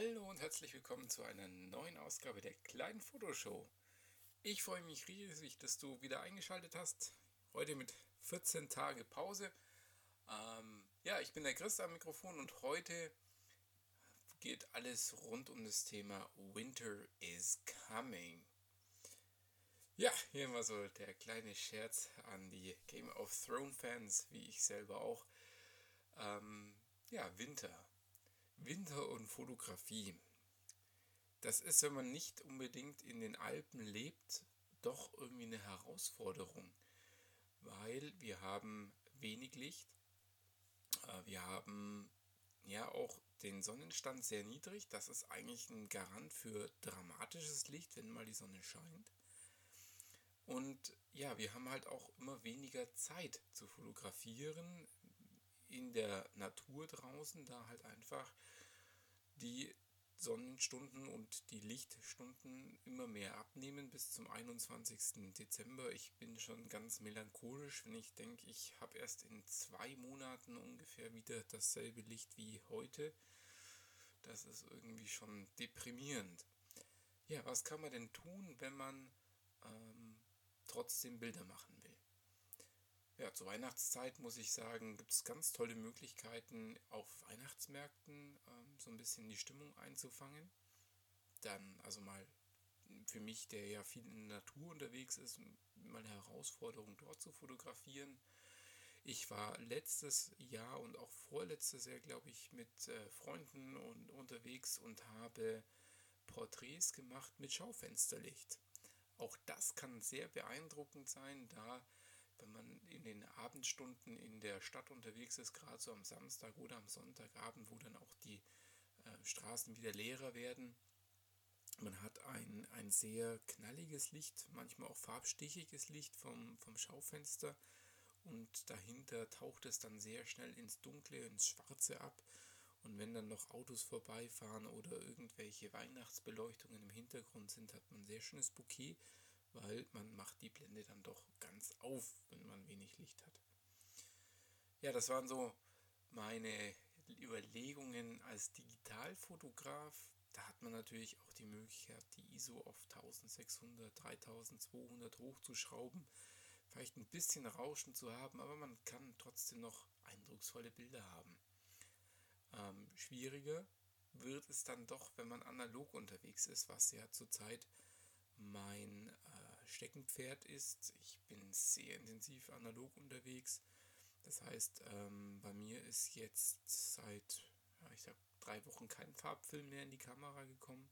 Hallo und herzlich willkommen zu einer neuen Ausgabe der kleinen Fotoshow. Ich freue mich riesig, dass du wieder eingeschaltet hast. Heute mit 14 Tage Pause. Ähm, ja, ich bin der Chris am Mikrofon und heute geht alles rund um das Thema Winter is coming. Ja, hier mal so der kleine Scherz an die Game of Thrones Fans, wie ich selber auch. Ähm, ja, Winter. Winter und Fotografie. Das ist, wenn man nicht unbedingt in den Alpen lebt, doch irgendwie eine Herausforderung, weil wir haben wenig Licht, äh, wir haben ja auch den Sonnenstand sehr niedrig. Das ist eigentlich ein Garant für dramatisches Licht, wenn mal die Sonne scheint. Und ja, wir haben halt auch immer weniger Zeit zu fotografieren in der Natur draußen, da halt einfach die Sonnenstunden und die Lichtstunden immer mehr abnehmen bis zum 21. Dezember. Ich bin schon ganz melancholisch, wenn ich denke, ich habe erst in zwei Monaten ungefähr wieder dasselbe Licht wie heute. Das ist irgendwie schon deprimierend. Ja, was kann man denn tun, wenn man ähm, trotzdem Bilder machen will? Zur Weihnachtszeit muss ich sagen, gibt es ganz tolle Möglichkeiten auf Weihnachtsmärkten ähm, so ein bisschen die Stimmung einzufangen. Dann, also mal für mich, der ja viel in der Natur unterwegs ist, mal eine Herausforderung dort zu fotografieren. Ich war letztes Jahr und auch vorletztes Jahr, glaube ich, mit äh, Freunden und unterwegs und habe Porträts gemacht mit Schaufensterlicht. Auch das kann sehr beeindruckend sein, da wenn man in den Abendstunden in der Stadt unterwegs ist, gerade so am Samstag oder am Sonntagabend, wo dann auch die äh, Straßen wieder leerer werden. Man hat ein, ein sehr knalliges Licht, manchmal auch farbstichiges Licht vom, vom Schaufenster und dahinter taucht es dann sehr schnell ins Dunkle, ins Schwarze ab. Und wenn dann noch Autos vorbeifahren oder irgendwelche Weihnachtsbeleuchtungen im Hintergrund sind, hat man ein sehr schönes Bouquet weil man macht die Blende dann doch ganz auf, wenn man wenig Licht hat. Ja, das waren so meine Überlegungen als Digitalfotograf. Da hat man natürlich auch die Möglichkeit, die ISO auf 1600, 3200 hochzuschrauben, vielleicht ein bisschen Rauschen zu haben, aber man kann trotzdem noch eindrucksvolle Bilder haben. Ähm, schwieriger wird es dann doch, wenn man analog unterwegs ist, was ja zurzeit mein äh, Steckenpferd ist. Ich bin sehr intensiv analog unterwegs. Das heißt, ähm, bei mir ist jetzt seit, ja, ich sag, drei Wochen kein Farbfilm mehr in die Kamera gekommen.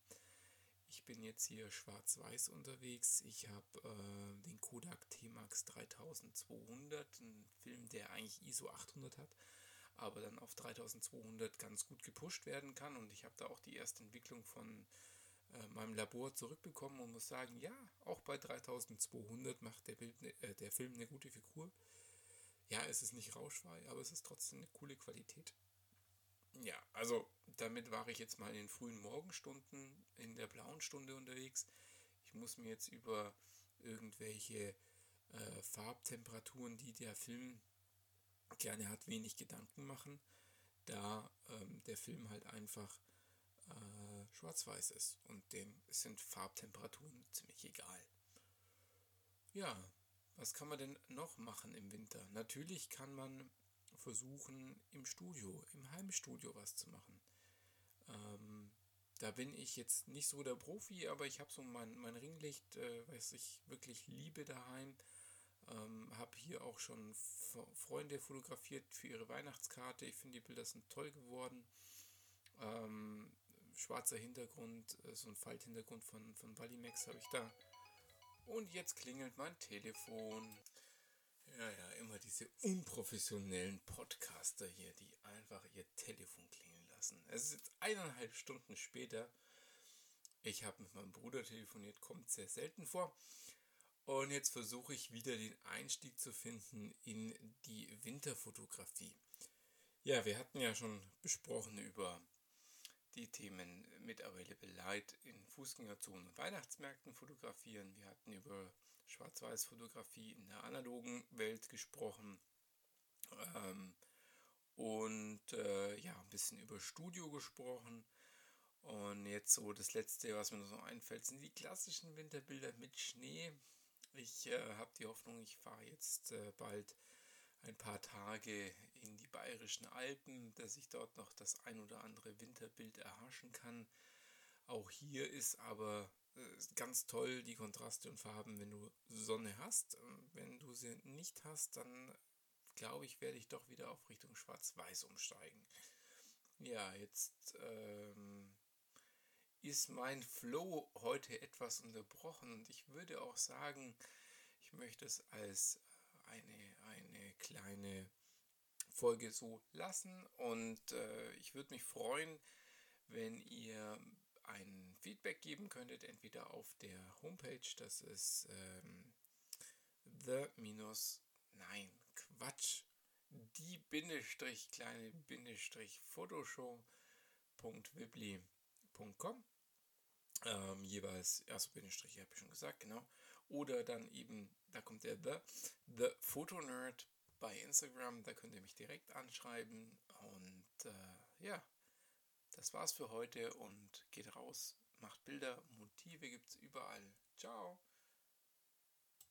Ich bin jetzt hier schwarz-weiß unterwegs. Ich habe äh, den Kodak T-Max 3200, ein Film, der eigentlich ISO 800 hat, aber dann auf 3200 ganz gut gepusht werden kann. Und ich habe da auch die erste Entwicklung von äh, meinem Labor zurückbekommen und muss sagen, ja, auch bei 3200 macht der, Bild, ne, äh, der Film eine gute Figur. Ja, es ist nicht rauschfrei, aber es ist trotzdem eine coole Qualität. Ja, also damit war ich jetzt mal in den frühen Morgenstunden in der blauen Stunde unterwegs. Ich muss mir jetzt über irgendwelche äh, Farbtemperaturen, die der Film gerne hat, wenig Gedanken machen, da ähm, der Film halt einfach äh, schwarz-weiß ist und dem sind Farbtemperaturen ziemlich egal. Ja, was kann man denn noch machen im Winter? Natürlich kann man versuchen, im Studio, im Heimstudio was zu machen. Ähm, da bin ich jetzt nicht so der Profi, aber ich habe so mein, mein Ringlicht, äh, was ich wirklich liebe daheim. Ähm, habe hier auch schon Freunde fotografiert für ihre Weihnachtskarte. Ich finde, die Bilder sind toll geworden. Ähm, schwarzer Hintergrund, äh, so ein Falthintergrund von, von Valimax habe ich da. Und jetzt klingelt mein Telefon. Ja, ja, immer diese unprofessionellen Podcaster hier, die einfach ihr Telefon klingeln lassen. Es ist jetzt eineinhalb Stunden später. Ich habe mit meinem Bruder telefoniert, kommt sehr selten vor. Und jetzt versuche ich wieder den Einstieg zu finden in die Winterfotografie. Ja, wir hatten ja schon besprochen über die Themen mit Available Light in Fußgängerzonen und Weihnachtsmärkten fotografieren. Wir hatten über Schwarz-Weiß-Fotografie in der analogen Welt gesprochen. Ähm, und äh, ja, ein bisschen über Studio gesprochen. Und jetzt so das letzte, was mir so einfällt, sind die klassischen Winterbilder mit Schnee. Ich äh, habe die Hoffnung, ich fahre jetzt äh, bald ein paar Tage in die bayerischen Alpen, dass ich dort noch das ein oder andere Winterbild erhaschen kann. Auch hier ist aber äh, ganz toll die Kontraste und Farben, wenn du Sonne hast. Wenn du sie nicht hast, dann glaube ich, werde ich doch wieder auf Richtung Schwarz-Weiß umsteigen. Ja, jetzt ähm, ist mein Flow heute etwas unterbrochen und ich würde auch sagen, ich möchte es als eine, eine kleine Folge so lassen und äh, ich würde mich freuen, wenn ihr ein Feedback geben könntet, entweder auf der Homepage, das ist ähm, the minus, nein, Quatsch, die Bindestrich, kleine Bindestrich Photoshow.wibli.com ähm, jeweils, also Bindestrich, habe ich schon gesagt, genau. Oder dann eben, da kommt der The, The Photo Nerd bei Instagram, da könnt ihr mich direkt anschreiben. Und äh, ja, das war's für heute und geht raus, macht Bilder, Motive gibt es überall. Ciao!